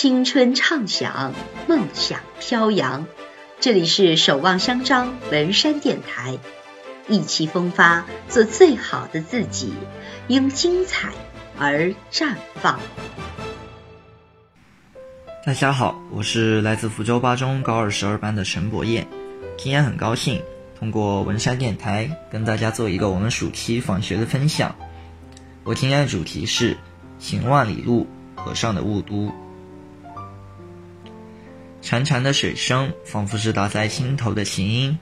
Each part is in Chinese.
青春畅想，梦想飘扬。这里是守望相张文山电台，意气风发，做最好的自己，因精彩而绽放。大家好，我是来自福州八中高二十二班的陈博彦，今天很高兴通过文山电台跟大家做一个我们暑期访学的分享。我今天的主题是行万里路，河上的雾都。潺潺的水声，仿佛是打在心头的琴音；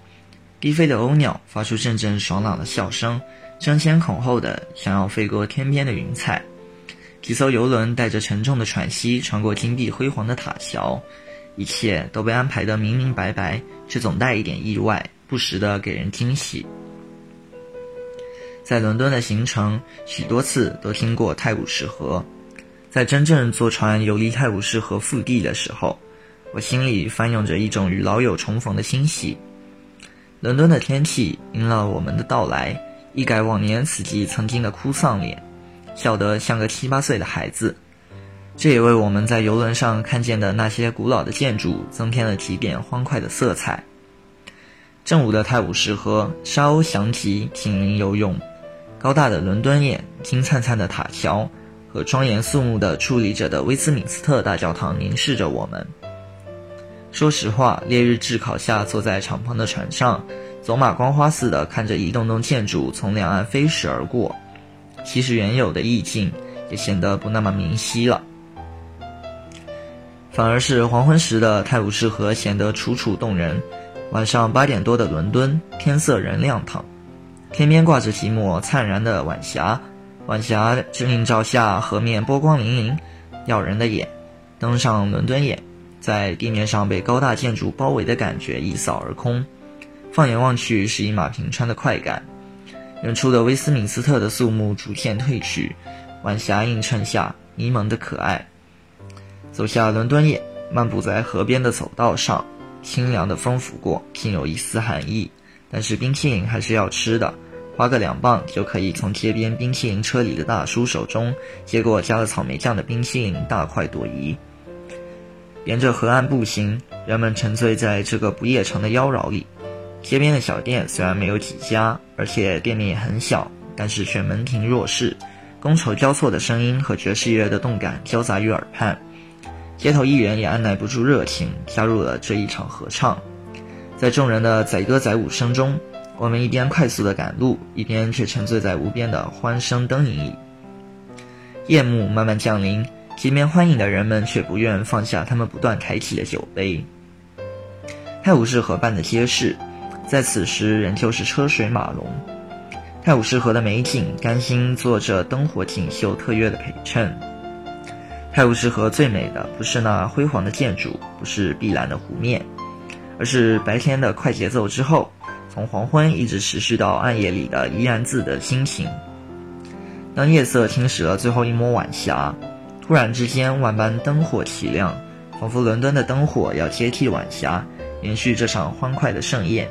低飞的鸥鸟发出阵阵爽朗的笑声，争先恐后的想要飞过天边的云彩。几艘游轮带着沉重的喘息穿过金碧辉煌的塔桥，一切都被安排得明明白白，却总带一点意外，不时的给人惊喜。在伦敦的行程，许多次都听过泰晤士河，在真正坐船游离泰晤士河腹地的时候。我心里翻涌着一种与老友重逢的欣喜。伦敦的天气迎了我们的到来，一改往年此季曾经的哭丧脸，笑得像个七八岁的孩子。这也为我们在游轮上看见的那些古老的建筑增添了几点欢快的色彩。正午的泰晤士河沙鸥翔集，紧邻游泳；高大的伦敦眼、金灿灿的塔桥和庄严肃穆的矗立着的威斯敏斯特大教堂凝视着我们。说实话，烈日炙烤下，坐在敞篷的船上，走马观花似的看着一栋栋建筑从两岸飞驰而过，其实原有的意境也显得不那么明晰了。反而是黄昏时的泰晤士河显得楚楚动人。晚上八点多的伦敦，天色仍亮堂，天边挂着几抹灿然的晚霞，晚霞映照下，河面波光粼粼，耀人的眼。登上伦敦眼。在地面上被高大建筑包围的感觉一扫而空，放眼望去是一马平川的快感。远处的威斯敏斯特的肃穆逐渐褪去，晚霞映衬下迷蒙的可爱。走下伦敦眼，漫步在河边的走道上，清凉的风拂过，竟有一丝寒意。但是冰淇淋还是要吃的，花个两磅就可以从街边冰淇淋车里的大叔手中接过加了草莓酱的冰淇淋，大快朵颐。沿着河岸步行，人们沉醉在这个不夜城的妖娆里。街边的小店虽然没有几家，而且店面也很小，但是却门庭若市，觥筹交错的声音和爵士乐的动感交杂于耳畔。街头艺人也按耐不住热情，加入了这一场合唱。在众人的载歌载舞声中，我们一边快速的赶路，一边却沉醉在无边的欢声灯影里。夜幕慢慢降临。街边欢迎的人们却不愿放下他们不断抬起的酒杯。泰晤士河畔的街市，在此时仍旧是车水马龙。泰晤士河的美景，甘心做着灯火锦绣特约的陪衬。泰晤士河最美的，不是那辉煌的建筑，不是碧蓝的湖面，而是白天的快节奏之后，从黄昏一直持续到暗夜里的怡然自得心情。当夜色侵蚀了最后一抹晚霞。突然之间，万般灯火齐亮，仿佛伦敦的灯火要接替晚霞，延续这场欢快的盛宴。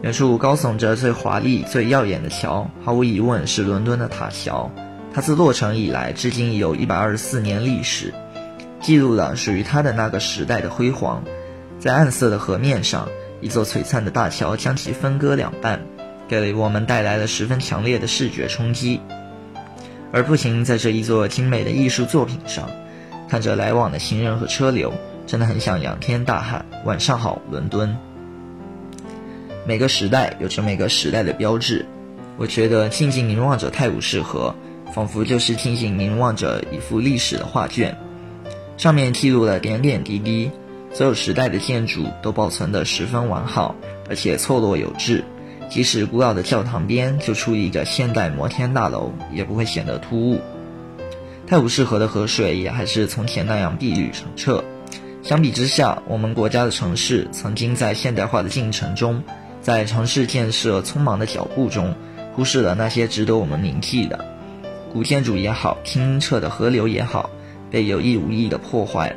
远处高耸着最华丽、最耀眼的桥，毫无疑问是伦敦的塔桥。它自落成以来，至今已有一百二十四年历史，记录了属于它的那个时代的辉煌。在暗色的河面上，一座璀璨的大桥将其分割两半，给我们带来了十分强烈的视觉冲击。而步行在这一座精美的艺术作品上，看着来往的行人和车流，真的很想仰天大喊：“晚上好，伦敦！”每个时代有着每个时代的标志，我觉得静静凝望着泰晤士河，仿佛就是静静凝望着一幅历史的画卷，上面记录了点点滴滴，所有时代的建筑都保存得十分完好，而且错落有致。即使古老的教堂边就矗立着现代摩天大楼，也不会显得突兀。泰晤士河的河水也还是从前那样碧绿澄澈。相比之下，我们国家的城市曾经在现代化的进程中，在城市建设匆忙的脚步中，忽视了那些值得我们铭记的古建筑也好，清澈的河流也好，被有意无意的破坏了。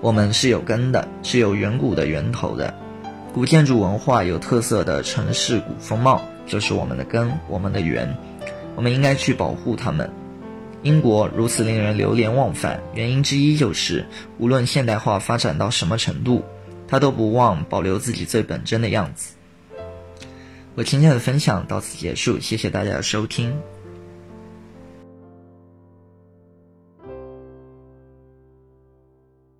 我们是有根的，是有远古的源头的。古建筑文化有特色的城市古风貌，就是我们的根，我们的源。我们应该去保护它们。英国如此令人流连忘返，原因之一就是，无论现代化发展到什么程度，它都不忘保留自己最本真的样子。我今天的分享到此结束，谢谢大家的收听。